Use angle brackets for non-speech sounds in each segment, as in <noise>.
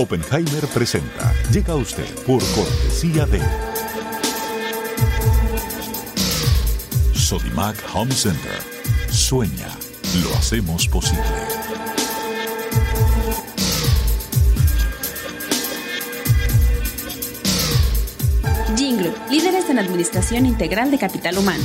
Oppenheimer presenta. Llega a usted por cortesía de Sodimac Home Center. Sueña, lo hacemos posible. Jingle, líderes en administración integral de capital humano.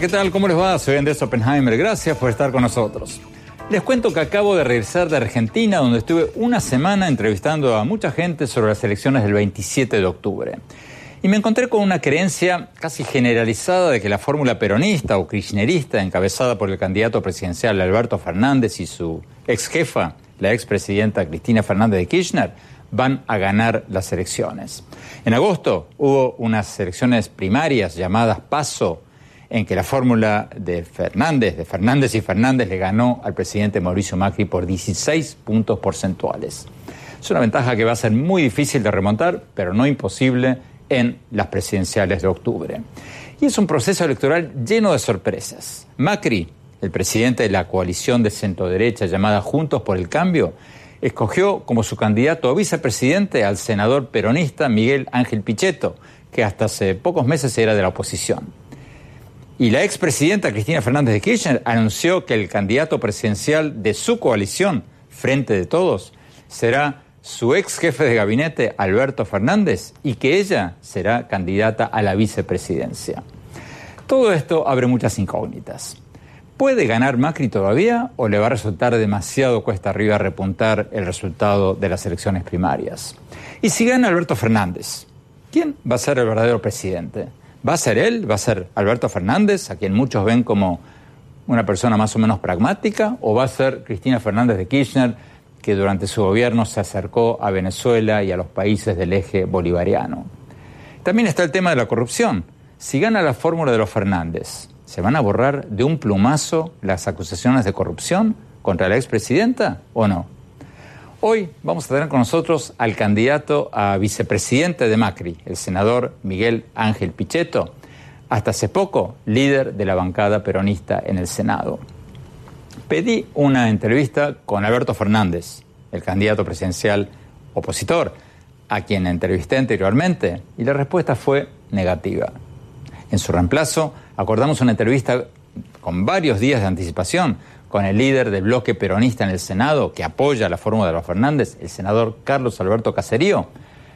¿Qué tal? ¿Cómo les va? Soy Andrés Oppenheimer. Gracias por estar con nosotros. Les cuento que acabo de regresar de Argentina, donde estuve una semana entrevistando a mucha gente sobre las elecciones del 27 de octubre. Y me encontré con una creencia casi generalizada de que la fórmula peronista o kirchnerista, encabezada por el candidato presidencial Alberto Fernández y su ex jefa, la expresidenta Cristina Fernández de Kirchner, van a ganar las elecciones. En agosto hubo unas elecciones primarias llamadas PASO en que la fórmula de Fernández, de Fernández y Fernández le ganó al presidente Mauricio Macri por 16 puntos porcentuales. Es una ventaja que va a ser muy difícil de remontar, pero no imposible en las presidenciales de octubre. Y es un proceso electoral lleno de sorpresas. Macri, el presidente de la coalición de centro-derecha llamada Juntos por el Cambio, escogió como su candidato a vicepresidente al senador peronista Miguel Ángel Pichetto, que hasta hace pocos meses era de la oposición. Y la expresidenta Cristina Fernández de Kirchner anunció que el candidato presidencial de su coalición, Frente de Todos, será su ex jefe de gabinete, Alberto Fernández, y que ella será candidata a la vicepresidencia. Todo esto abre muchas incógnitas. ¿Puede ganar Macri todavía o le va a resultar demasiado cuesta arriba repuntar el resultado de las elecciones primarias? Y si gana Alberto Fernández, ¿quién va a ser el verdadero presidente? ¿Va a ser él? ¿Va a ser Alberto Fernández, a quien muchos ven como una persona más o menos pragmática? ¿O va a ser Cristina Fernández de Kirchner, que durante su gobierno se acercó a Venezuela y a los países del eje bolivariano? También está el tema de la corrupción. Si gana la fórmula de los Fernández, ¿se van a borrar de un plumazo las acusaciones de corrupción contra la expresidenta o no? Hoy vamos a tener con nosotros al candidato a vicepresidente de Macri, el senador Miguel Ángel Pichetto, hasta hace poco líder de la bancada peronista en el Senado. Pedí una entrevista con Alberto Fernández, el candidato presidencial opositor, a quien entrevisté anteriormente, y la respuesta fue negativa. En su reemplazo, acordamos una entrevista con varios días de anticipación con el líder del bloque peronista en el Senado, que apoya la fórmula de los Fernández, el senador Carlos Alberto Caserío,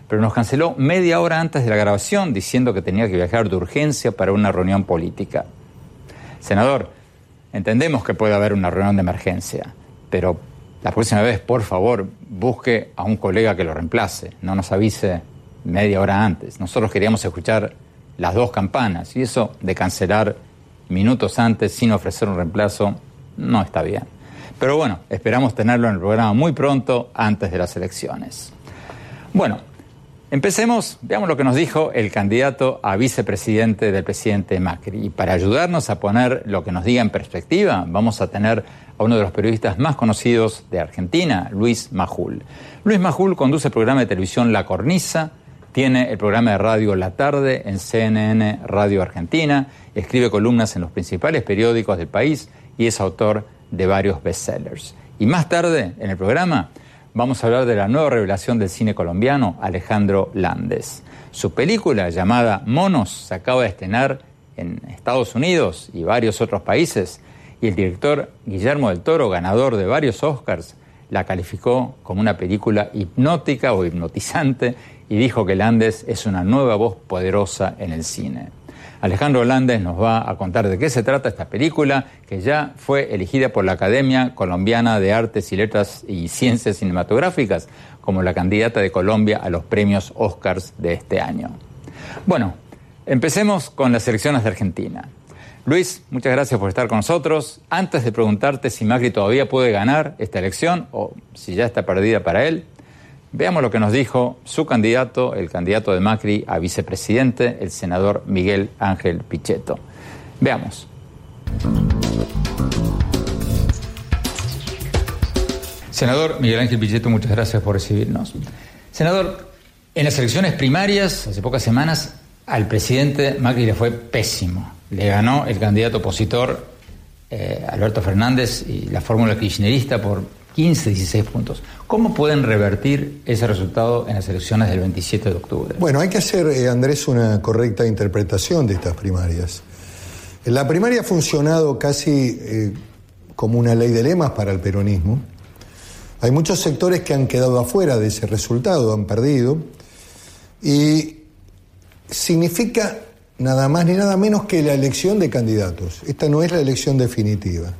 pero nos canceló media hora antes de la grabación diciendo que tenía que viajar de urgencia para una reunión política. Senador, entendemos que puede haber una reunión de emergencia, pero la próxima vez, por favor, busque a un colega que lo reemplace, no nos avise media hora antes. Nosotros queríamos escuchar las dos campanas y eso de cancelar minutos antes sin ofrecer un reemplazo no está bien. Pero bueno, esperamos tenerlo en el programa muy pronto, antes de las elecciones. Bueno, Empecemos, veamos lo que nos dijo el candidato a vicepresidente del presidente Macri. Y para ayudarnos a poner lo que nos diga en perspectiva, vamos a tener a uno de los periodistas más conocidos de Argentina, Luis Majul. Luis Majul conduce el programa de televisión La Cornisa, tiene el programa de radio La Tarde en CNN Radio Argentina, escribe columnas en los principales periódicos del país y es autor de varios bestsellers. Y más tarde, en el programa, vamos a hablar de la nueva revelación del cine colombiano, Alejandro Landes. Su película llamada Monos se acaba de estrenar en Estados Unidos y varios otros países y el director Guillermo del Toro, ganador de varios Oscars, la calificó como una película hipnótica o hipnotizante y dijo que Landes es una nueva voz poderosa en el cine. Alejandro Landes nos va a contar de qué se trata esta película, que ya fue elegida por la Academia Colombiana de Artes y Letras y Ciencias Cinematográficas como la candidata de Colombia a los premios Oscars de este año. Bueno, empecemos con las elecciones de Argentina. Luis, muchas gracias por estar con nosotros. Antes de preguntarte si Macri todavía puede ganar esta elección o si ya está perdida para él, Veamos lo que nos dijo su candidato, el candidato de Macri a vicepresidente, el senador Miguel Ángel Pichetto. Veamos. Senador Miguel Ángel Pichetto, muchas gracias por recibirnos. Senador, en las elecciones primarias, hace pocas semanas, al presidente Macri le fue pésimo. Le ganó el candidato opositor eh, Alberto Fernández y la fórmula kirchnerista por 15, 16 puntos. ¿Cómo pueden revertir ese resultado en las elecciones del 27 de octubre? Bueno, hay que hacer, eh, Andrés, una correcta interpretación de estas primarias. La primaria ha funcionado casi eh, como una ley de lemas para el peronismo. Hay muchos sectores que han quedado afuera de ese resultado, han perdido. Y significa nada más ni nada menos que la elección de candidatos. Esta no es la elección definitiva.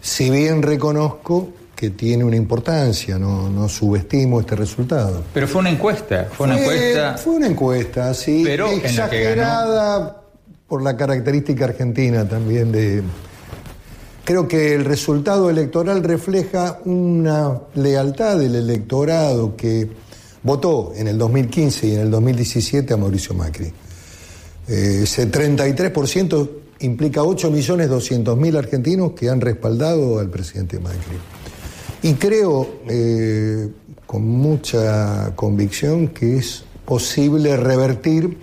Si bien reconozco que tiene una importancia, no, subestimo este resultado. Pero fue una encuesta, fue, una encuesta. Fue una encuesta, sí, pero exagerada por la característica argentina también de. Creo que el resultado electoral refleja una lealtad del electorado que votó en el 2015 y en el 2017 a Mauricio Macri. Eh, ese 33% implica 8.200.000 argentinos que han respaldado al presidente Macri. Y creo eh, con mucha convicción que es posible revertir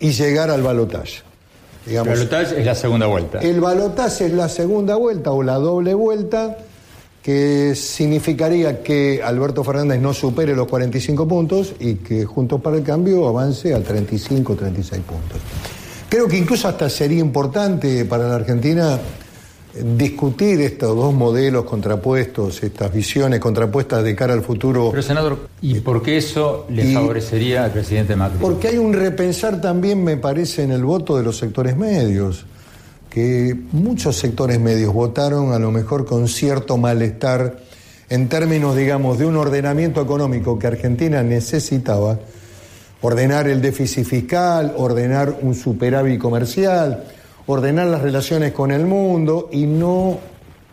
y llegar al balotaje. el balotaje es la segunda vuelta. El balotaje es la segunda vuelta o la doble vuelta, que significaría que Alberto Fernández no supere los 45 puntos y que Juntos para el Cambio avance a 35 36 puntos. Creo que incluso hasta sería importante para la Argentina discutir estos dos modelos contrapuestos, estas visiones contrapuestas de cara al futuro. Pero senador, ¿y por qué eso le favorecería al presidente Macri? Porque hay un repensar también, me parece, en el voto de los sectores medios, que muchos sectores medios votaron a lo mejor con cierto malestar en términos, digamos, de un ordenamiento económico que Argentina necesitaba, ordenar el déficit fiscal, ordenar un superávit comercial, ordenar las relaciones con el mundo y no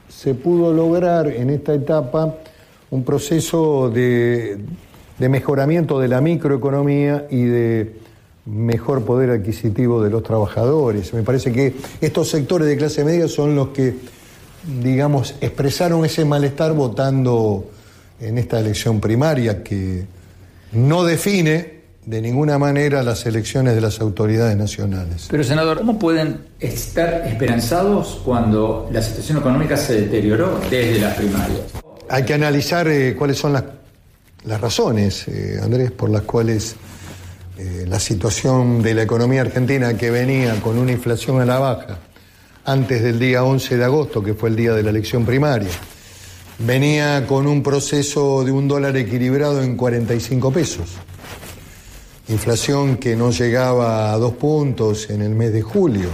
se pudo lograr en esta etapa un proceso de, mejoramiento de la microeconomía y de mejor poder adquisitivo de los trabajadores. Me parece que estos sectores de clase media son los que, digamos, expresaron ese malestar votando en esta elección primaria que no define de ninguna manera las elecciones de las autoridades nacionales. Pero, senador, ¿cómo pueden estar esperanzados cuando la situación económica se deterioró desde las primarias? Hay que analizar eh, cuáles son las, las razones, eh, Andrés, por las cuales eh, la situación de la economía argentina que venía con una inflación a la baja antes del día 11 de agosto, que fue el día de la elección primaria, venía con un proceso de un dólar equilibrado en 45 pesos inflación que no llegaba a dos puntos en el mes de julio,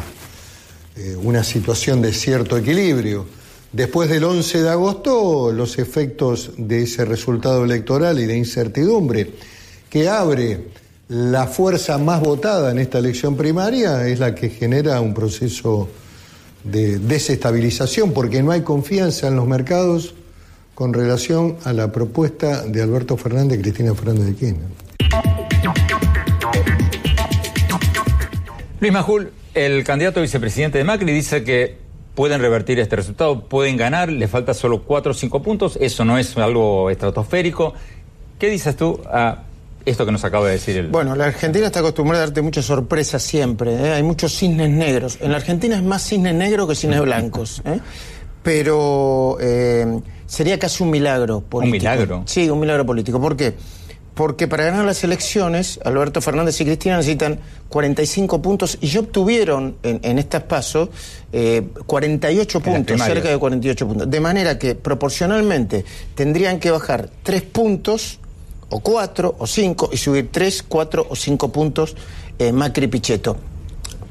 eh, una situación de cierto equilibrio. Después del 11 de agosto, los efectos de ese resultado electoral y de incertidumbre que abre la fuerza más votada en esta elección primaria es la que genera un proceso de desestabilización porque no hay confianza en los mercados con relación a la propuesta de Alberto Fernández y Cristina Fernández de Kirchner. Luis Majul, el candidato vicepresidente de Macri dice que pueden revertir este resultado, pueden ganar, le falta solo 4 o 5 puntos, eso no es algo estratosférico. ¿Qué dices tú a esto que nos acaba de decir el... Bueno, la Argentina está acostumbrada a darte muchas sorpresas siempre, ¿eh? hay muchos cisnes negros. En la Argentina es más cisnes negros que cisnes <laughs> blancos, ¿eh? pero eh, sería casi un milagro político. ¿Un milagro? Sí, un milagro político. ¿Por qué? Porque para ganar las elecciones, Alberto Fernández y Cristina necesitan 45 puntos y ya obtuvieron en, en estas pasos 48 puntos, cerca de 48 puntos. De manera que proporcionalmente tendrían que bajar 3 puntos o cuatro o cinco y subir tres, cuatro o cinco puntos eh, Macri Pichetto.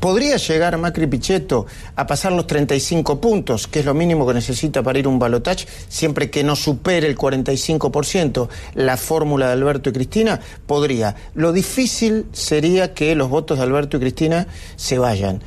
¿Podría llegar Macri Pichetto a pasar los 35 puntos, que es lo mínimo que necesita para ir un balotaje, siempre que no supere el 45% la fórmula de Alberto y Cristina? Podría. Lo difícil sería que los votos de Alberto y Cristina se vayan.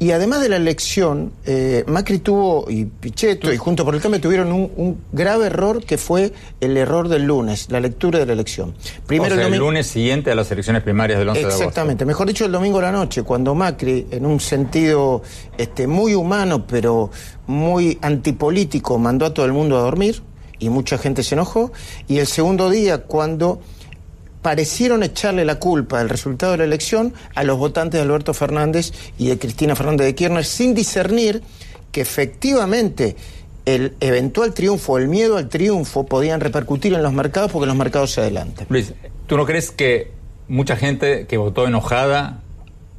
Y además de la elección, eh, Macri tuvo, y Pichetto, y Junto por el Cambio tuvieron un, grave error que fue el error del lunes, la lectura de la elección. Primero el, lunes siguiente a las elecciones primarias del 11 de agosto. Exactamente, mejor dicho, el domingo a la noche, cuando Macri, en un sentido este, muy humano, pero muy antipolítico, mandó a todo el mundo a dormir, y mucha gente se enojó, y el segundo día, cuando parecieron echarle la culpa del resultado de la elección a los votantes de Alberto Fernández y de Cristina Fernández de Kirchner sin discernir que efectivamente el eventual triunfo, el miedo al triunfo podían repercutir en los mercados porque los mercados se adelantan. Luis, ¿tú no crees que mucha gente que votó enojada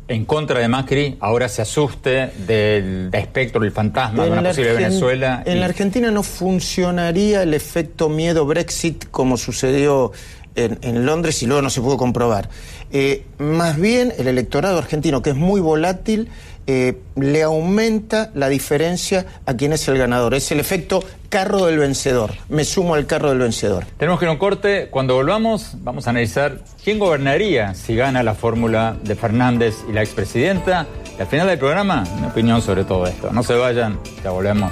en contra de Macri ahora se asuste del, espectro, del fantasma de una posible Venezuela? En la Argentina no funcionaría el efecto miedo Brexit como sucedió en, Londres y luego no se pudo comprobar. Eh, más bien el electorado argentino, que es muy volátil, eh, le aumenta la diferencia a quien es el ganador. Es el efecto carro del vencedor. Me sumo al carro del vencedor. Tenemos que ir a un corte. Cuando volvamos, vamos a analizar quién gobernaría si gana la fórmula de Fernández y la expresidenta. Y al final del programa, mi opinión sobre todo esto. No se vayan, ya volvemos.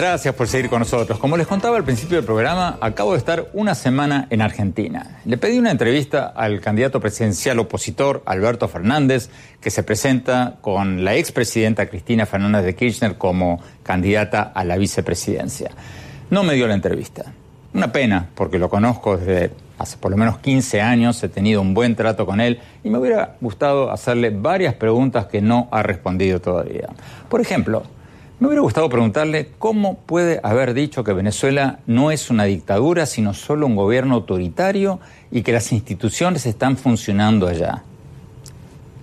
Gracias por seguir con nosotros. Como les contaba al principio del programa, acabo de estar una semana en Argentina. Le pedí una entrevista al candidato presidencial opositor, Alberto Fernández, que se presenta con la expresidenta Cristina Fernández de Kirchner como candidata a la vicepresidencia. No me dio la entrevista. Una pena, porque lo conozco desde hace por lo menos 15 años, he tenido un buen trato con él y me hubiera gustado hacerle varias preguntas que no ha respondido todavía. Por ejemplo, me hubiera gustado preguntarle cómo puede haber dicho que Venezuela no es una dictadura, sino solo un gobierno autoritario y que las instituciones están funcionando allá.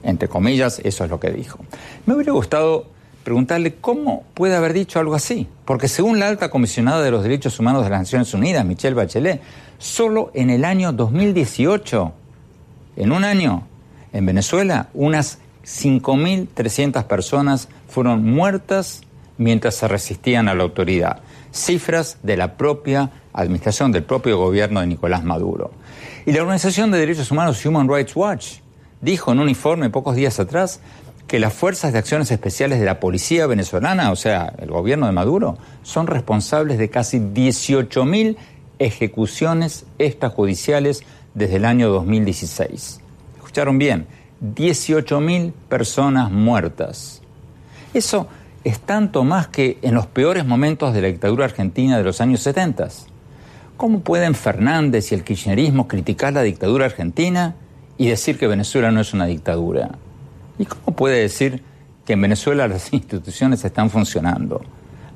Entre comillas, eso es lo que dijo. Me hubiera gustado preguntarle cómo puede haber dicho algo así, porque según la alta comisionada de los derechos humanos de las Naciones Unidas, Michelle Bachelet, solo en el año 2018, en un año, en Venezuela, unas 5.300 personas fueron muertas mientras se resistían a la autoridad. Cifras de la propia administración, del propio gobierno de Nicolás Maduro. Y la Organización de Derechos Humanos Human Rights Watch dijo en un informe pocos días atrás que las fuerzas de acciones especiales de la policía venezolana, o sea, el gobierno de Maduro, son responsables de casi 18.000 ejecuciones extrajudiciales desde el año 2016. ¿Escucharon bien? 18.000 personas muertas. Eso es tanto más que en los peores momentos de la dictadura argentina de los años 70. ¿Cómo pueden Fernández y el kirchnerismo criticar la dictadura argentina y decir que Venezuela no es una dictadura? ¿Y cómo puede decir que en Venezuela las <laughs> instituciones están funcionando?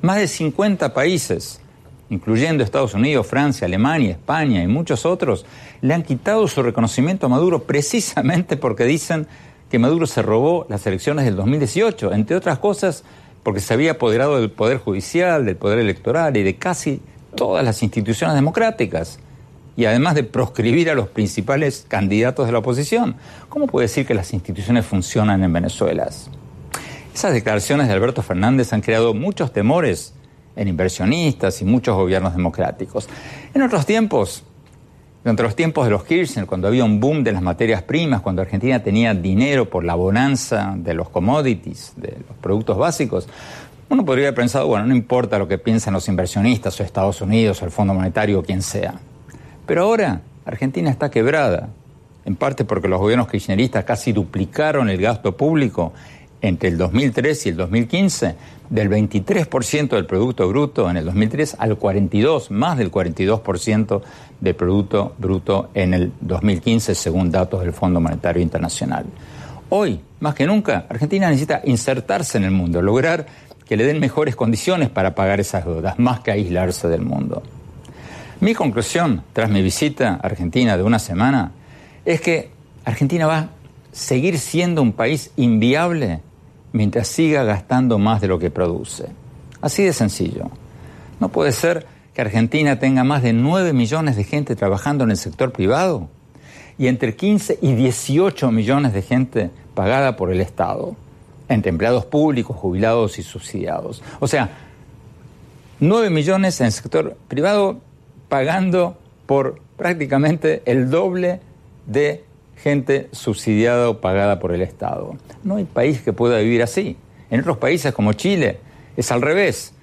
Más de 50 países incluyendo Estados Unidos, Francia, Alemania, España y muchos otros, le han quitado su reconocimiento a Maduro precisamente porque dicen que Maduro se robó las elecciones del 2018, entre otras cosas porque se había apoderado del Poder Judicial, del Poder Electoral y de casi todas las instituciones democráticas. Y además de proscribir a los principales candidatos de la oposición. ¿Cómo puede decir que las instituciones funcionan en Venezuela? Esas declaraciones de Alberto Fernández han creado muchos temores en inversionistas y muchos gobiernos democráticos. En otros tiempos, entre los tiempos de los Kirchner, cuando había un boom de las materias primas, cuando Argentina tenía dinero por la bonanza de los commodities, de los productos básicos, uno podría haber pensado, bueno, no importa lo que piensan los inversionistas o Estados Unidos o el Fondo Monetario o quien sea. Pero ahora Argentina está quebrada, en parte porque los gobiernos kirchneristas casi duplicaron el gasto público entre el 2003 y el 2015, del 23% del Producto Bruto en el 2003 al 42%, más del 42% del Producto Bruto en el 2015, según datos del Fondo Monetario Internacional. Hoy, más que nunca, Argentina necesita insertarse en el mundo, lograr que le den mejores condiciones para pagar esas deudas, más que aislarse del mundo. Mi conclusión, tras mi visita a Argentina de una semana, es que Argentina va a seguir siendo un país inviable mientras siga gastando más de lo que produce. Así de sencillo. No puede ser que Argentina tenga más de 9 millones de gente trabajando en el sector privado y entre 15 y 18 millones de gente pagada por el Estado, entre empleados públicos, jubilados y subsidiados. O sea, 9 millones en el sector privado pagando por prácticamente el doble de gente subsidiada o pagada por el Estado. No hay país que pueda vivir así. En otros países como Chile es al revés.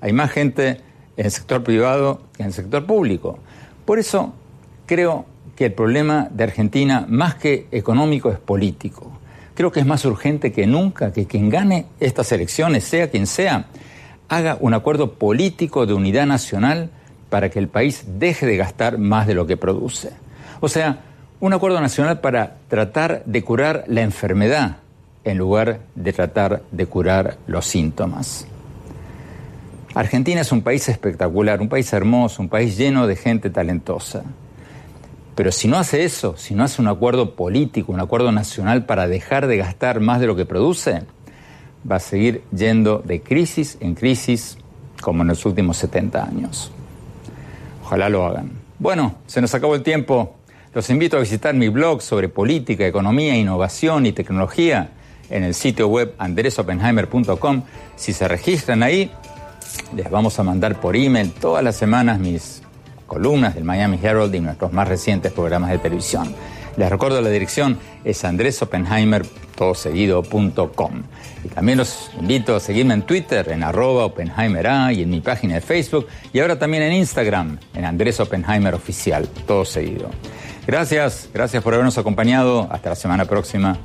Hay más gente en el sector privado que en el sector público. Por eso creo que el problema de Argentina, más que económico, es político. Creo que es más urgente que nunca que quien gane estas elecciones, sea quien sea, haga un acuerdo político de unidad nacional para que el país deje de gastar más de lo que produce. O sea, un acuerdo nacional para tratar de curar la enfermedad en lugar de tratar de curar los síntomas. Argentina es un país espectacular, un país hermoso, un país lleno de gente talentosa. Pero si no hace eso, si no hace un acuerdo político, un acuerdo nacional para dejar de gastar más de lo que produce, va a seguir yendo de crisis en crisis como en los últimos 70 años. Ojalá lo hagan. Bueno, se nos acabó el tiempo. Los invito a visitar mi blog sobre política, economía, innovación y tecnología en el sitio web andresopenheimer.com. Si se registran ahí, les vamos a mandar por email todas las semanas mis columnas del Miami Herald y nuestros más recientes programas de televisión. Les recuerdo la dirección es andresopenheimer.com. Y también los invito a seguirme en Twitter en arroba OpenheimerA y en mi página de Facebook y ahora también en Instagram en Andrés Oppenheimer todo seguido. Gracias, gracias por habernos acompañado. Hasta la semana próxima.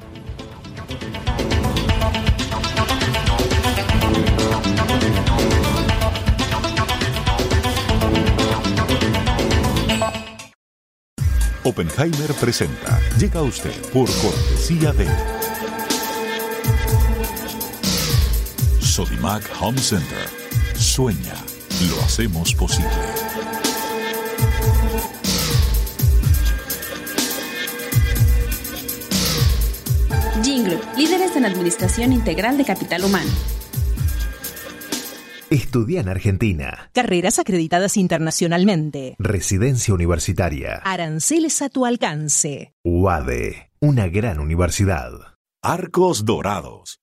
Oppenheimer presenta. Llega a usted por cortesía de Sodimac Home Center. Sueña, lo hacemos posible. Jingle, líderes en administración integral de capital humano. Estudia en Argentina. Carreras acreditadas internacionalmente. Residencia universitaria. Aranceles a tu alcance. UADE, una gran universidad. Arcos Dorados.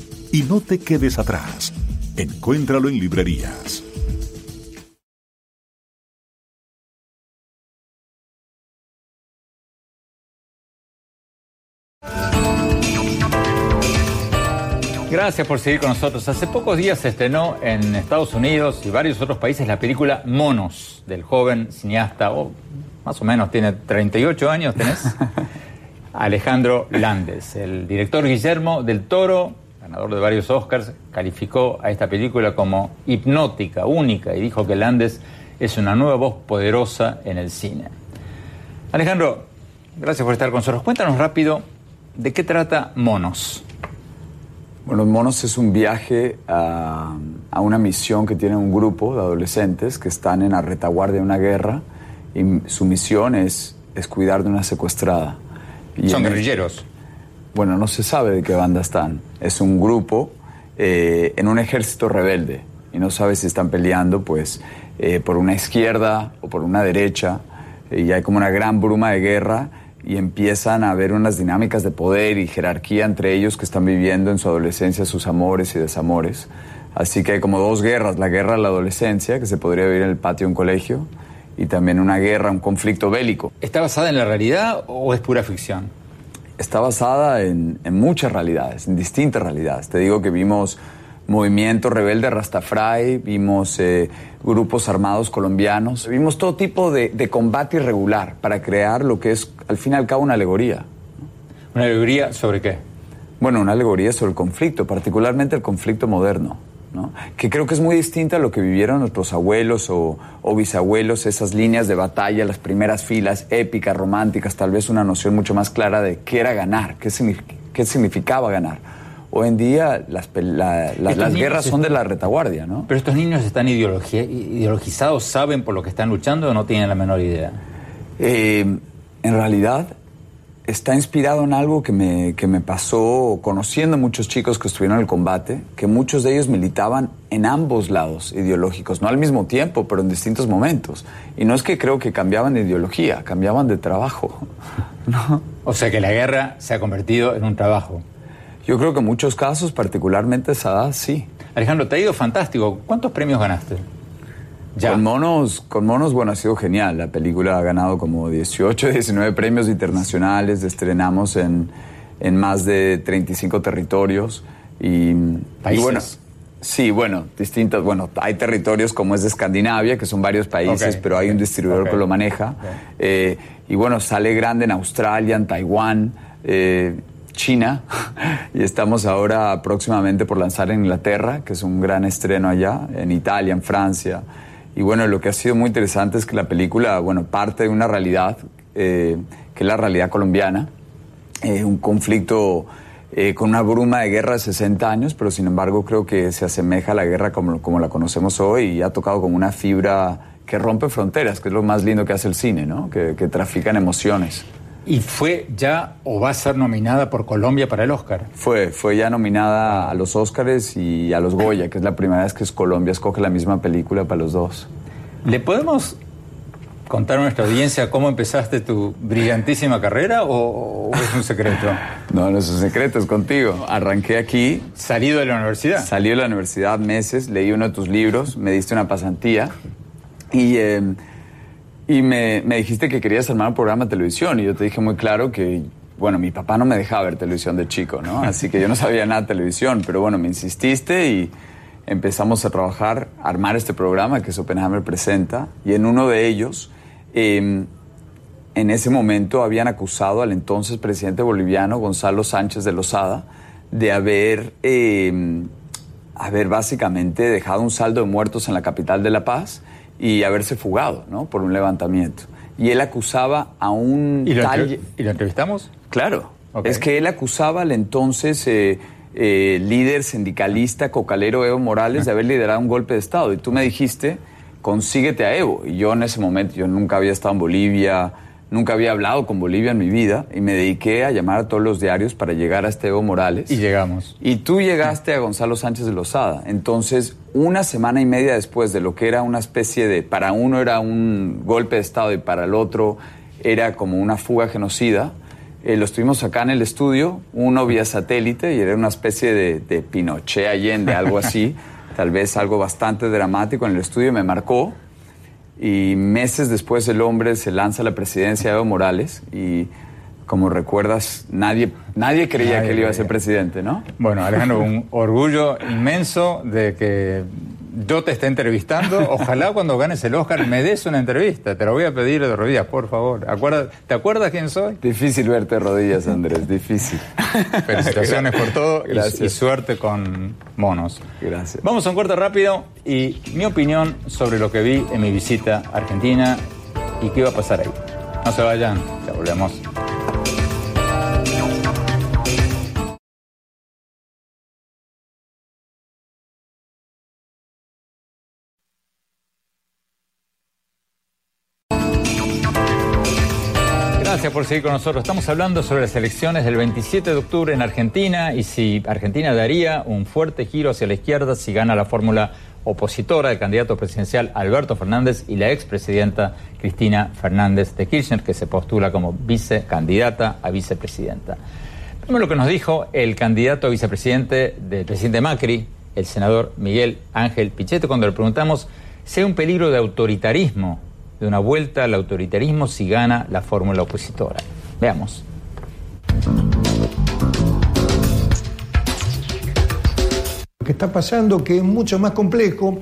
y no te quedes atrás. Encuéntralo en librerías. Gracias por seguir con nosotros. Hace pocos días se estrenó en Estados Unidos y varios otros países la película Monos, del joven cineasta, o más o menos tiene 38 años, ¿tenés? <laughs> Alejandro Landes. El director Guillermo del Toro ganador de varios Oscars, calificó a esta película como hipnótica, única, y dijo que Landes es una nueva voz poderosa en el cine. Alejandro, gracias por estar con nosotros. Cuéntanos rápido de qué trata Monos. Bueno, Monos es un viaje a, a, una misión que tiene un grupo de adolescentes que están en la retaguardia de una guerra y su misión es, es cuidar de una secuestrada. Y ¿Son guerrilleros? Bueno, no se sabe de qué banda están. Es un grupo eh, en un ejército rebelde y no sabe si están peleando pues eh, por una izquierda o por una derecha y hay como una gran bruma de guerra y empiezan a haber unas dinámicas de poder y jerarquía entre ellos que están viviendo en su adolescencia sus amores y desamores. Así que hay como dos guerras, la guerra de la adolescencia, que se podría vivir en el patio de un colegio, y también una guerra, un conflicto bélico. ¿Está basada en la realidad o es pura ficción? Está basada en, en muchas realidades, en distintas realidades. Te digo que vimos movimiento rebelde Rastafari, vimos eh, grupos armados colombianos, vimos todo tipo de, de, combate irregular para crear lo que es al fin y al cabo una alegoría. ¿Una alegoría sobre qué? Bueno, una alegoría sobre el conflicto, particularmente el conflicto moderno. ¿No? que creo que es muy distinta a lo que vivieron nuestros abuelos o, o, bisabuelos, esas líneas de batalla, las primeras filas épicas, románticas, tal vez una noción mucho más clara de qué era ganar, qué, qué significaba ganar. Hoy en día las, la, la, las guerras son de la retaguardia, ¿no? Pero estos niños están ideologizados, saben por lo que están luchando o no tienen la menor idea. Eh, en realidad está inspirado en algo que me, que me pasó conociendo muchos chicos que estuvieron en el combate, que muchos de ellos militaban en ambos lados ideológicos, no al mismo tiempo, pero en distintos momentos. Y no es que creo que cambiaban de ideología, cambiaban de trabajo. <laughs> ¿no? O sea que la guerra se ha convertido en un trabajo. Yo creo que en muchos casos, particularmente esa edad, sí. Alejandro, te ha ido fantástico. ¿Cuántos premios ganaste? Ya. Con monos, con monos, bueno, ha sido genial. La película ha ganado como 18, 19 premios internacionales. Estrenamos en, en más de 35 territorios. Y, ¿Países? y bueno, sí, bueno, distintos. Bueno, hay territorios como es de Escandinavia, que son varios países, Okay. pero hay un distribuidor Okay. que lo maneja. Eh, y bueno, sale grande en Australia, en Taiwán. eh, China <laughs> y estamos ahora próximamente por lanzar en Inglaterra, que es un gran estreno allá, en Italia, en Francia. Y bueno, lo que ha sido muy interesante es que la película, bueno, parte de una realidad, eh, que es la realidad colombiana, eh, un conflicto eh, con una bruma de guerra de 60 años, pero sin embargo creo que se asemeja a la guerra como, como la conocemos hoy y ha tocado como una fibra que rompe fronteras, que es lo más lindo que hace el cine, ¿no? Que, que trafican emociones. ¿Y fue ya o va a ser nominada por Colombia para el Oscar? Fue, fue ya nominada a los Óscares y a los Goya, que es la primera vez que es Colombia escoge la misma película para los dos. ¿Le podemos contar a nuestra audiencia cómo empezaste tu brillantísima carrera o, o es un secreto? <laughs> No, no es un secreto, es contigo. Arranqué aquí. ¿Salido de la universidad? Salí de la universidad meses, leí uno de tus libros, me diste una pasantía y, eh, y me, me dijiste que querías armar un programa de televisión y yo te dije muy claro que, bueno, mi papá no me dejaba ver televisión de chico, ¿no? <laughs> Así que yo no sabía nada de televisión, pero bueno, me insististe y empezamos a trabajar, a armar este programa que es Oppenheimer Presenta y en uno de ellos... Eh, en ese momento habían acusado al entonces presidente boliviano Gonzalo Sánchez de Lozada de haber, eh, haber básicamente dejado un saldo de muertos en la capital de La Paz y haberse fugado ¿no? por un levantamiento. Y él acusaba a un ¿Y lo, tal... entre- ¿y lo entrevistamos? Claro. Es que él acusaba al entonces eh, eh, líder sindicalista cocalero Evo Morales de haber liderado un golpe de Estado. Y tú me dijiste, consíguete a Evo. Y yo en ese momento, yo nunca había estado en Bolivia, nunca había hablado con Bolivia en mi vida. Y me dediqué a llamar a todos los diarios para llegar a este Evo Morales. Y llegamos. Y tú llegaste a Gonzalo Sánchez de Lozada. Entonces, una semana y media después de lo que era una especie de, para uno era un golpe de Estado y para el otro era como una fuga genocida, eh, lo estuvimos acá en el estudio, uno vía satélite y era una especie de, de Pinochet Allende, algo así, <laughs> tal vez algo bastante dramático en el estudio y me marcó. Y meses después el hombre se lanza a la presidencia de Evo Morales y como recuerdas, nadie, nadie creía Nadie que él iba a ser presidente, ¿no? Bueno, Alejandro, un orgullo inmenso de que yo te esté entrevistando. <laughs> Ojalá cuando ganes el Oscar me des una entrevista. Te lo voy a pedir de rodillas, por favor. Acuerda- ¿Te acuerdas quién soy? Difícil verte de rodillas, Andrés, difícil. <laughs> Felicitaciones por todo y- Gracias. y suerte con monos. Gracias. Vamos a un corte rápido y mi opinión sobre lo que vi en mi visita a Argentina y qué iba a pasar ahí. No se vayan, ya volvemos. Gracias por seguir con nosotros. Estamos hablando sobre las elecciones del 27 de octubre en Argentina y si Argentina daría un fuerte giro hacia la izquierda si gana la fórmula opositora del candidato presidencial Alberto Fernández y la expresidenta Cristina Fernández de Kirchner, que se postula como vicecandidata a vicepresidenta. Primero lo que nos dijo el candidato a vicepresidente del presidente Macri, el senador Miguel Ángel Pichetto, cuando le preguntamos si hay un peligro de autoritarismo, de una vuelta al autoritarismo si gana la fórmula opositora. Veamos. Lo que está pasando que es mucho más complejo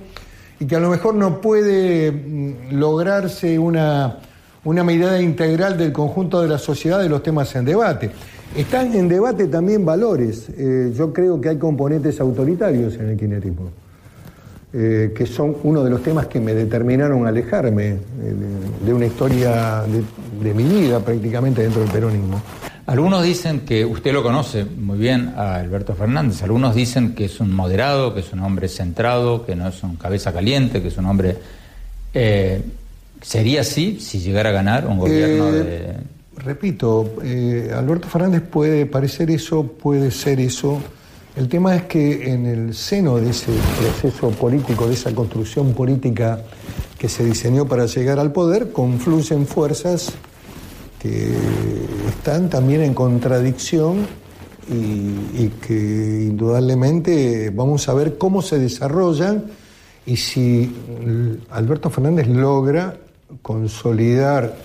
y que a lo mejor no puede mm, lograrse una, una mirada integral del conjunto de la sociedad de los temas en debate. Están en debate también valores. Eh, yo creo que hay componentes autoritarios en el kirchnerismo, eh, que son uno de los temas que me determinaron a alejarme eh, de, una historia de, de mi vida prácticamente dentro del peronismo. Algunos dicen que usted lo conoce muy bien a Alberto Fernández, algunos dicen que es un moderado, que es un hombre centrado, que no es un cabeza caliente, que es un hombre... eh, ¿Sería así si llegara a ganar un gobierno de... Repito, Alberto Fernández puede parecer eso, puede ser eso. El tema es que en el seno de ese proceso político, de esa construcción política que se diseñó para llegar al poder, confluyen fuerzas que están también en contradicción y, que indudablemente vamos a ver cómo se desarrollan y si Alberto Fernández logra consolidar,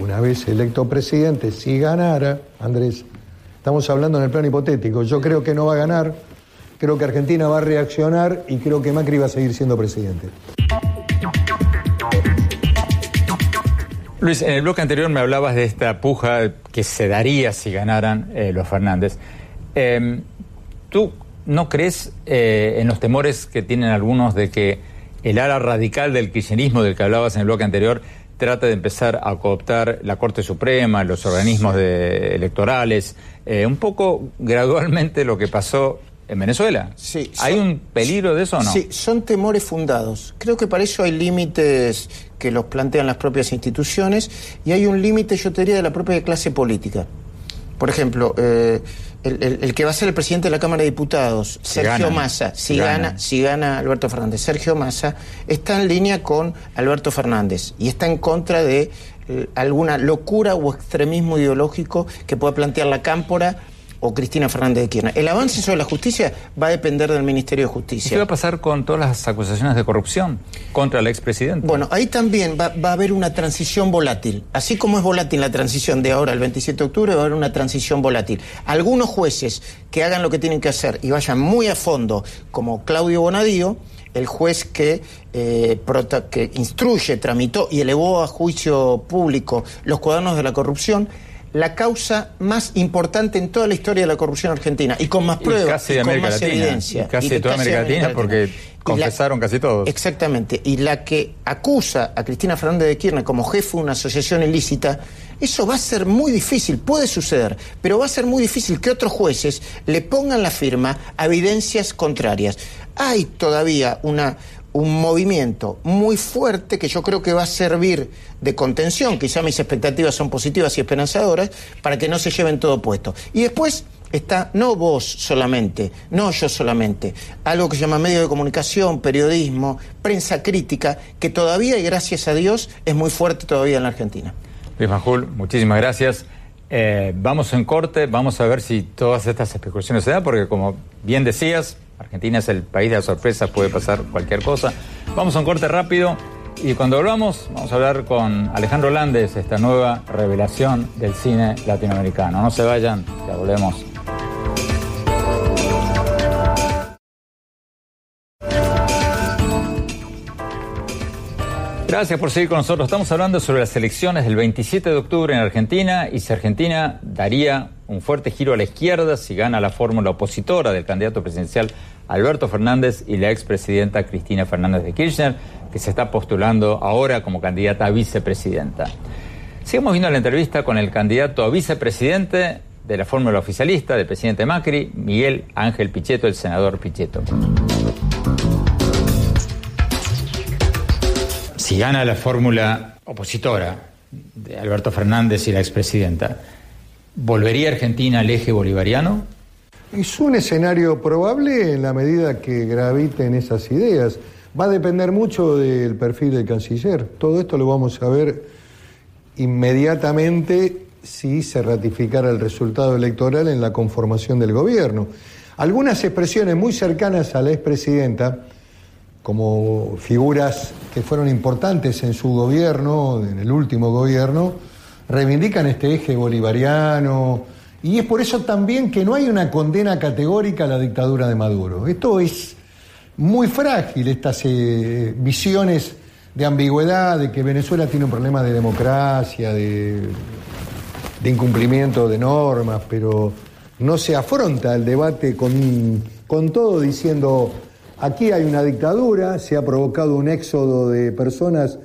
una vez electo presidente, si ganara, Andrés, estamos hablando en el plano hipotético, yo creo que no va a ganar, creo que Argentina va a reaccionar y creo que Macri va a seguir siendo presidente. Luis, en el bloque anterior me hablabas de esta puja que se daría si ganaran eh, los Fernández. Eh, ¿Tú no crees eh, en los temores que tienen algunos de que el ala radical del kirchnerismo del que hablabas en el bloque anterior trate de empezar a cooptar la Corte Suprema, los organismos de- electorales, eh, un poco gradualmente lo que pasó en Venezuela? Sí, ¿Hay un peligro de eso o no? Sí, son temores fundados. Creo que para eso hay límites que los plantean las propias instituciones y hay un límite, yo te diría, de la propia clase política. Por ejemplo, eh, el, el- el que va a ser el presidente de la Cámara de Diputados, Si Sergio Massa, si gana, si gana Alberto Fernández, Sergio Massa está en línea con Alberto Fernández y está en contra de eh, alguna locura o extremismo ideológico que pueda plantear la Cámpora o Cristina Fernández de Kirchner. El avance sobre la justicia va a depender del Ministerio de ¿Y Justicia. ¿Qué va a pasar con todas las acusaciones de corrupción contra el expresidente? Bueno, ahí también va, va a haber una transición volátil. Así como es volátil la transición de ahora al 27 de octubre, va a haber una transición volátil. Algunos jueces que hagan lo que tienen que hacer y vayan muy a fondo, como Claudio Bonadío, el juez que, eh, prota- que instruye, tramitó y elevó a juicio público los cuadernos de la corrupción, la causa más importante en toda la historia de la corrupción argentina y con más Y pruebas casi de y con América más Latina, evidencia. y casi Y de toda América Latina, porque la- confesaron casi todos. Exactamente. Y la que acusa a Cristina Fernández de Kirchner como jefe de una asociación ilícita, eso va a ser muy difícil, puede suceder, pero va a ser muy difícil que otros jueces le pongan la firma a evidencias contrarias. Hay todavía una un movimiento muy fuerte que yo creo que va a servir de contención, quizá mis expectativas son positivas y esperanzadoras, para que no se lleven todo puesto. Y después está no vos solamente, no yo solamente, algo que se llama medio de comunicación, periodismo, prensa crítica, que todavía, y gracias a Dios, es muy fuerte todavía en la Argentina. Luis Majul, muchísimas gracias. Eh, vamos en corte, vamos a ver si todas estas especulaciones se dan, porque como bien decías, Argentina es el país de las sorpresas, puede pasar cualquier cosa. Vamos a un corte rápido Y cuando volvamos, vamos a hablar con Alejandro Landes, esta nueva revelación del cine latinoamericano. No se vayan, ya volvemos. Gracias por seguir con nosotros. Estamos hablando sobre las elecciones del 27 de octubre en Argentina y si Argentina daría un fuerte giro a la izquierda si gana la fórmula opositora del candidato presidencial Alberto Fernández y la expresidenta Cristina Fernández de Kirchner, que se está postulando ahora como candidata a vicepresidenta. Sigamos viendo la entrevista con el candidato a vicepresidente de la fórmula oficialista del presidente Macri, Miguel Ángel Pichetto, el senador Pichetto. Si gana la fórmula opositora de Alberto Fernández y la expresidenta, ¿volvería Argentina al eje bolivariano? Es un escenario probable en la medida que graviten esas ideas. Va a depender mucho del perfil del canciller. Todo esto lo vamos a ver inmediatamente si se ratificara el resultado electoral en la conformación del gobierno. Algunas expresiones muy cercanas a la expresidenta como figuras que fueron importantes en su gobierno, en el último gobierno, reivindican este eje bolivariano, y es por eso también que no hay una condena categórica a la dictadura de Maduro. Esto es muy frágil, estas eh, visiones de ambigüedad, de que Venezuela tiene un problema de democracia, de, incumplimiento de normas, pero no se afronta el debate con, con todo diciendo Aquí hay una dictadura, se ha provocado un éxodo de personas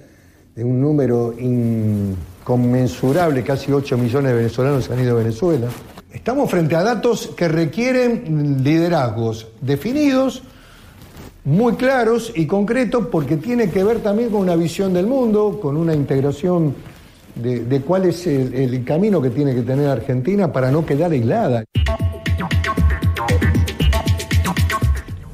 de un número inconmensurable, casi 8 millones de venezolanos han ido a Venezuela. Estamos frente a datos que requieren liderazgos definidos, muy claros y concretos, porque tiene que ver también con una visión del mundo, con una integración de, cuál es el camino que tiene que tener Argentina para no quedar aislada.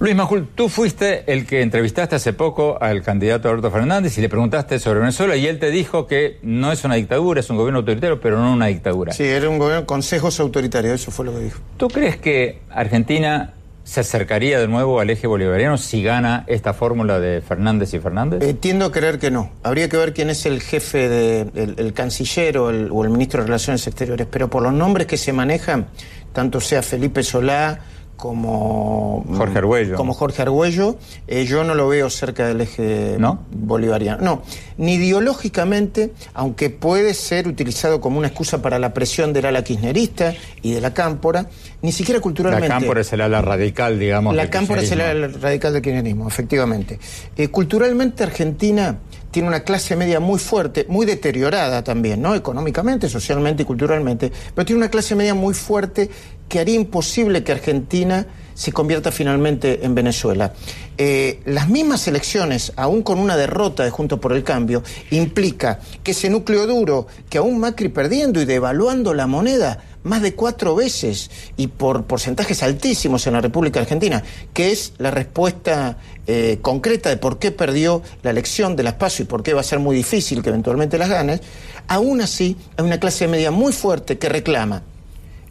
Luis Majul, tú fuiste el que entrevistaste hace poco al candidato Alberto Fernández y le preguntaste sobre Venezuela y él te dijo que no es una dictadura, es un gobierno autoritario, pero no una dictadura. Sí, era un gobierno, consejos autoritarios, eso fue lo que dijo. ¿Tú crees que Argentina se acercaría de nuevo al eje bolivariano si gana esta fórmula de Fernández y Fernández? Eh, tiendo a creer que no. Habría que ver quién es el jefe, de, el, canciller o el, o el ministro de Relaciones Exteriores, pero por los nombres que se manejan, tanto sea Felipe Solá, como Jorge Arguello. Como Jorge Arguello, eh, yo no lo veo cerca del eje bolivariano. No, ni ideológicamente, aunque puede ser utilizado como una excusa para la presión del ala kirchnerista y de la cámpora, ni siquiera culturalmente. La cámpora es el ala radical, digamos. La cámpora es el ala radical del kirchnerismo, efectivamente. Eh, culturalmente Argentina tiene una clase media muy fuerte, muy deteriorada también, ¿no? Económicamente, socialmente y culturalmente, pero tiene una clase media muy fuerte que haría imposible que Argentina se convierta finalmente en Venezuela. Eh, las mismas elecciones, aún con una derrota de Juntos por el Cambio, implica que ese núcleo duro, que aún Macri perdiendo y devaluando la moneda, más de cuatro veces y por porcentajes altísimos en la República Argentina, que es la respuesta eh, concreta de por qué perdió la elección de las PASO y por qué va a ser muy difícil que eventualmente las ganes, aún así hay una clase media muy fuerte que reclama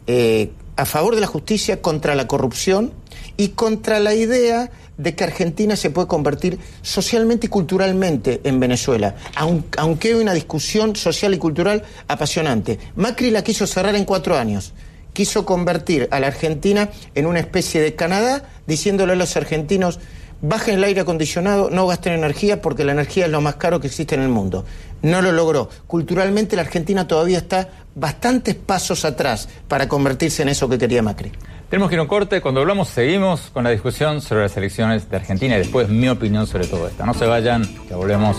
eh, a favor de la justicia contra la corrupción y contra la idea de que Argentina se puede convertir socialmente y culturalmente en Venezuela, aunque hay una discusión social y cultural apasionante. Macri la quiso cerrar en cuatro años. Quiso convertir a la Argentina en una especie de Canadá, diciéndole a los argentinos, bajen el aire acondicionado, no gasten energía porque la energía es lo más caro que existe en el mundo. No lo logró. Culturalmente la Argentina todavía está bastantes pasos atrás para convertirse en eso que quería Macri. Tenemos que ir a un corte. Cuando hablamos, seguimos con la discusión sobre las elecciones de Argentina y después mi opinión sobre todo esto. No se vayan, ya volvemos.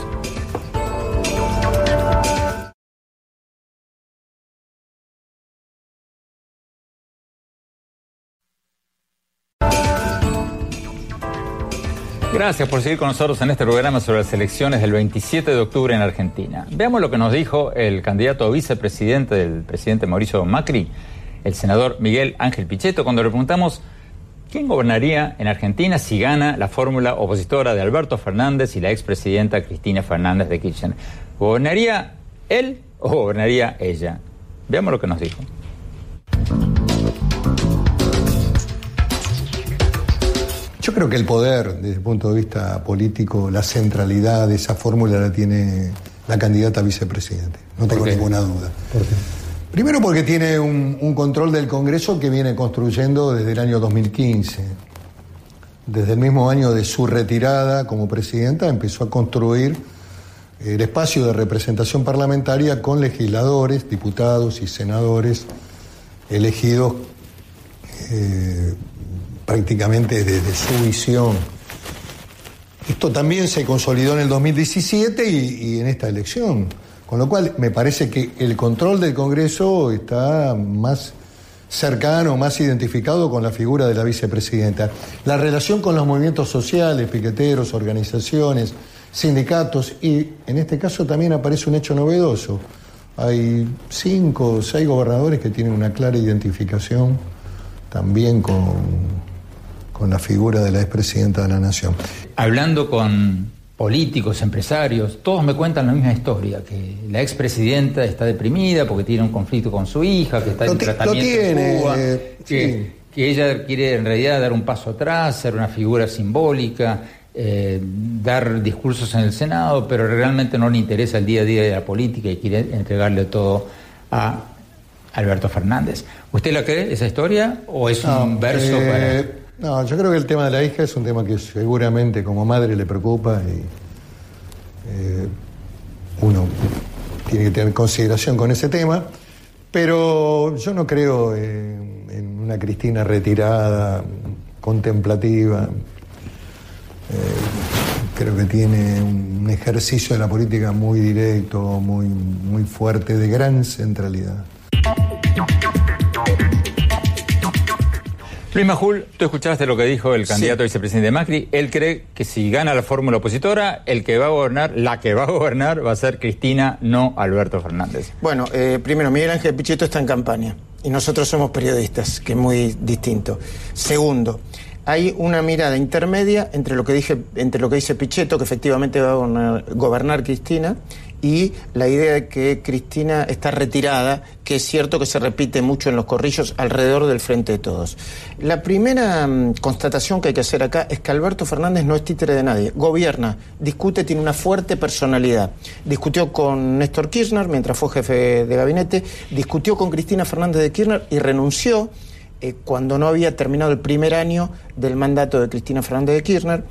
Gracias por seguir con nosotros en este programa sobre las elecciones del 27 de octubre en Argentina. Veamos lo que nos dijo el candidato a vicepresidente del presidente Mauricio Macri el senador Miguel Ángel Pichetto cuando le preguntamos quién gobernaría en Argentina si gana la fórmula opositora de Alberto Fernández y la expresidenta Cristina Fernández de Kirchner. ¿Gobernaría él o gobernaría ella? Veamos lo que nos dijo. Creo que el poder, desde el punto de vista político, la centralidad de esa fórmula la tiene la candidata a vicepresidente. No tengo ninguna duda. ¿Por qué? Primero porque tiene un, un, control del Congreso que viene construyendo desde el año 2015. Desde el mismo año de su retirada como presidenta empezó a construir el espacio de representación parlamentaria con legisladores, diputados y senadores elegidos eh, prácticamente desde su visión. Esto también se consolidó en el 2017 y, en esta elección. Con lo cual, me parece que el control del Congreso está más cercano, más identificado con la figura de la vicepresidenta. La relación con los movimientos sociales, piqueteros, organizaciones, sindicatos, y en este caso también aparece un hecho novedoso. Hay cinco o seis gobernadores que tienen una clara identificación también con, con la figura de la expresidenta de la Nación. Hablando con políticos, empresarios, todos me cuentan la misma historia, que la expresidenta está deprimida porque tiene un conflicto con su hija, que está Lo en tratamiento lo tiene, en Cuba, eh, que, sí. que ella quiere en realidad dar un paso atrás, ser una figura simbólica, eh, dar discursos en el Senado, pero realmente no le interesa el día a día de la política y quiere entregarle todo a Alberto Fernández. ¿Usted la cree esa historia o es un No, verso eh, para... No, yo creo que el tema de la hija es un tema que seguramente como madre le preocupa y eh, uno tiene que tener consideración con ese tema, pero yo no creo en, una Cristina retirada, contemplativa. Eh, creo que tiene un ejercicio de la política muy directo, muy, muy fuerte, de gran centralidad. Luis Majul, tú escuchaste lo que dijo el candidato a vicepresidente Macri. Él cree que si gana la fórmula opositora, el que va a gobernar, la que va a gobernar, va a ser Cristina, no Alberto Fernández. Bueno, eh, primero, Miguel Ángel Pichetto está en campaña y nosotros somos periodistas, que es muy distinto. Segundo, hay una mirada intermedia entre lo que dije, entre lo que dice Pichetto, que efectivamente va a gobernar, gobernar Cristina, y la idea de que Cristina está retirada, que es cierto que se repite mucho en los corrillos alrededor del frente de todos. La primera mm, constatación que hay que hacer acá es que Alberto Fernández no es títere de nadie, gobierna, discute, tiene una fuerte personalidad. Discutió con Néstor Kirchner mientras fue jefe de gabinete, discutió con Cristina Fernández de Kirchner y renunció eh, cuando no había terminado el primer año del mandato de Cristina Fernández de Kirchner.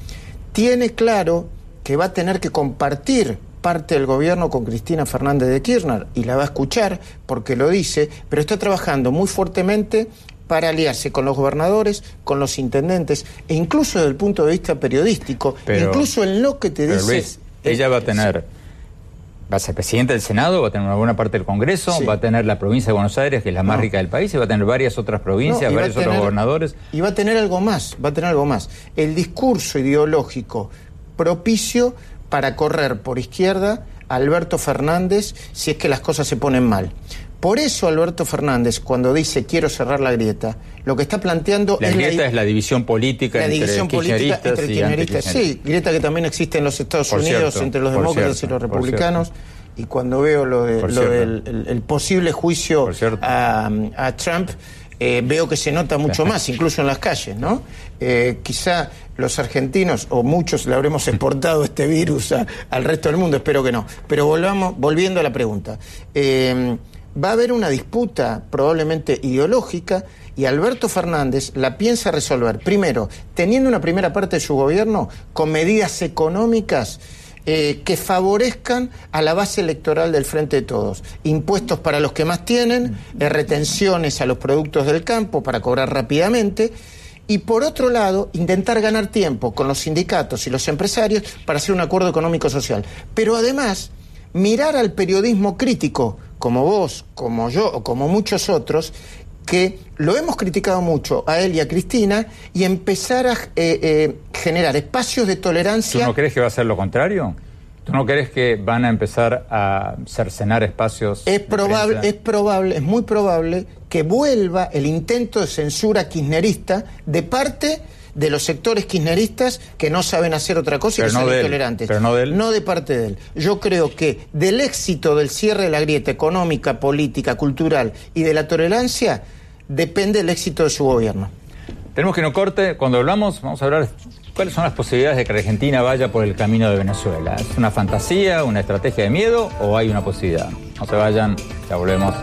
Tiene claro que va a tener que compartir parte del gobierno con Cristina Fernández de Kirchner y la va a escuchar porque lo dice, pero está trabajando muy fuertemente para aliarse con los gobernadores, con los intendentes e incluso desde el punto de vista periodístico, Pero- incluso en lo que te dice... Luis, ella va a tener, va a ser presidenta del Senado, va a tener una buena parte del Congreso, Sí. va a tener la provincia de Buenos Aires, que es la más No. rica del país, y va a tener varias otras provincias, No, varios otros gobernadores. Y va a tener algo más, va a tener algo más. El discurso ideológico propicio para correr por izquierda a Alberto Fernández si es que las cosas se ponen mal. Por eso Alberto Fernández, cuando dice quiero cerrar la grieta, lo que está planteando La es grieta la, es la división política la entre división política entre y kirchneristas. Sí, grieta que también existe en los Estados Por Unidos cierto, entre los demócratas cierto, y los republicanos. Y cuando veo lo, de- del el- el posible juicio a, a Trump, eh, veo que se nota mucho <laughs> más, incluso en las calles, ¿no? Eh, quizá los argentinos o muchos le habremos <laughs> exportado este virus a- al resto del mundo, espero que no. Pero volvamos, volviendo a la pregunta. Eh, va a haber una disputa probablemente ideológica y Alberto Fernández la piensa resolver, primero, teniendo una primera parte de su gobierno con medidas económicas eh, que favorezcan a la base electoral del Frente de Todos. Impuestos para los que más tienen, eh, retenciones a los productos del campo para cobrar rápidamente. Y por otro lado, intentar ganar tiempo con los sindicatos y los empresarios para hacer un acuerdo económico-social. Pero además, mirar al periodismo crítico, como vos, como yo o como muchos otros, que lo hemos criticado mucho a él y a Cristina, y empezar a eh, eh, generar espacios de ¿Tú tolerancia. no crees que va a ser lo contrario? ¿Tú no crees que van a empezar a cercenar espacios? Es probable, es probable, es muy probable que vuelva el intento de censura kirchnerista de parte de los sectores kirchneristas que no saben hacer otra cosa y que no son intolerantes. pero no de él. No de parte de él. Yo creo que del éxito del cierre de la grieta económica, política, cultural y de la tolerancia depende el éxito de su gobierno. Tenemos que no corte. Cuando volvamos, vamos a hablar cuáles son las posibilidades de que Argentina vaya por el camino de Venezuela. ¿Es una fantasía, una estrategia de miedo o hay una posibilidad? No se vayan, ya volvemos.